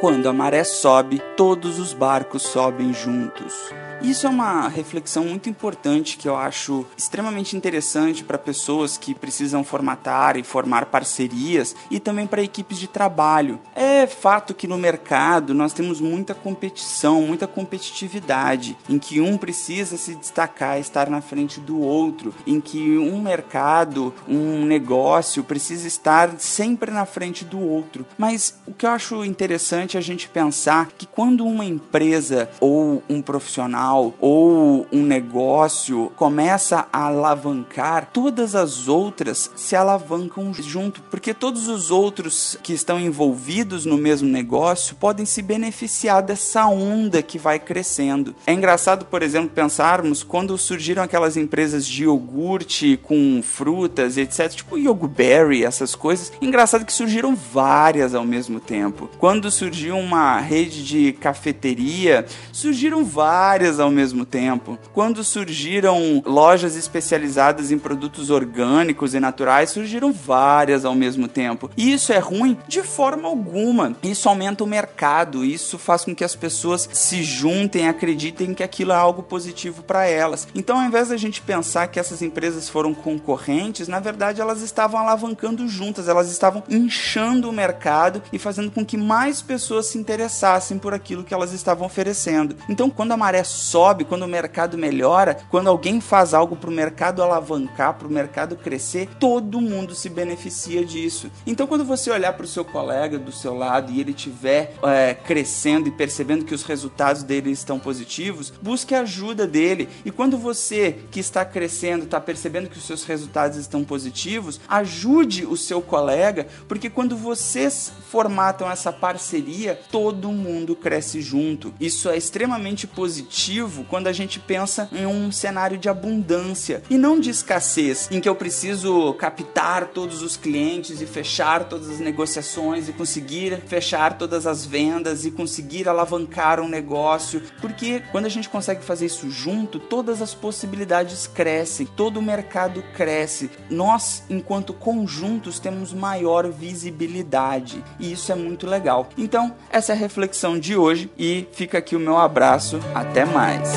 Quando a maré sobe, todos os barcos sobem juntos. Isso é uma reflexão muito importante que eu acho extremamente interessante para pessoas que precisam formatar e formar parcerias e também para equipes de trabalho. É fato que no mercado nós temos muita competição, muita competitividade, em que um precisa se destacar, estar na frente do outro, em que um mercado, um negócio precisa estar sempre na frente do outro. Mas o que eu acho interessante é a gente pensar que quando uma empresa ou um profissional profissional ou um negócio começa a alavancar, todas as outras se alavancam junto, porque todos os outros que estão envolvidos no mesmo negócio podem se beneficiar dessa onda que vai crescendo. É engraçado, por exemplo, pensarmos quando surgiram aquelas empresas de iogurte com frutas, etc, tipo Yoguberry, essas coisas. Engraçado que surgiram várias ao mesmo tempo. Quando surgiu uma rede de cafeteria, surgiram várias ao mesmo tempo. Quando surgiram lojas especializadas em produtos orgânicos e naturais, surgiram várias ao mesmo tempo. E isso é ruim de forma alguma. Isso aumenta o mercado, isso faz com que as pessoas se juntem, acreditem que aquilo é algo positivo para elas. Então, ao invés da gente pensar que essas empresas foram concorrentes, na verdade elas estavam alavancando juntas, elas estavam inchando o mercado e fazendo com que mais pessoas se interessassem por aquilo que elas estavam oferecendo. Então, quando a maré sobe, quando o mercado melhora, quando alguém faz algo para o mercado alavancar, para o mercado crescer, todo mundo se beneficia disso. Então, quando você olhar para o seu colega do seu lado e ele estiver é, crescendo e percebendo que os resultados dele estão positivos, busque a ajuda dele. E quando você que está crescendo está percebendo que os seus resultados estão positivos, ajude o seu colega, porque quando vocês formatam essa parceria, todo mundo cresce junto. Isso é extremamente positivo quando a gente pensa em um cenário de abundância e não de escassez, em que eu preciso captar todos os clientes e fechar todas as negociações e conseguir fechar todas as vendas e conseguir alavancar um negócio, porque quando a gente consegue fazer isso junto, todas as possibilidades crescem, todo o mercado cresce. Nós, enquanto conjuntos, temos maior visibilidade e isso é muito legal. Então, essa é a reflexão de hoje e fica aqui o meu abraço. Até mais mais.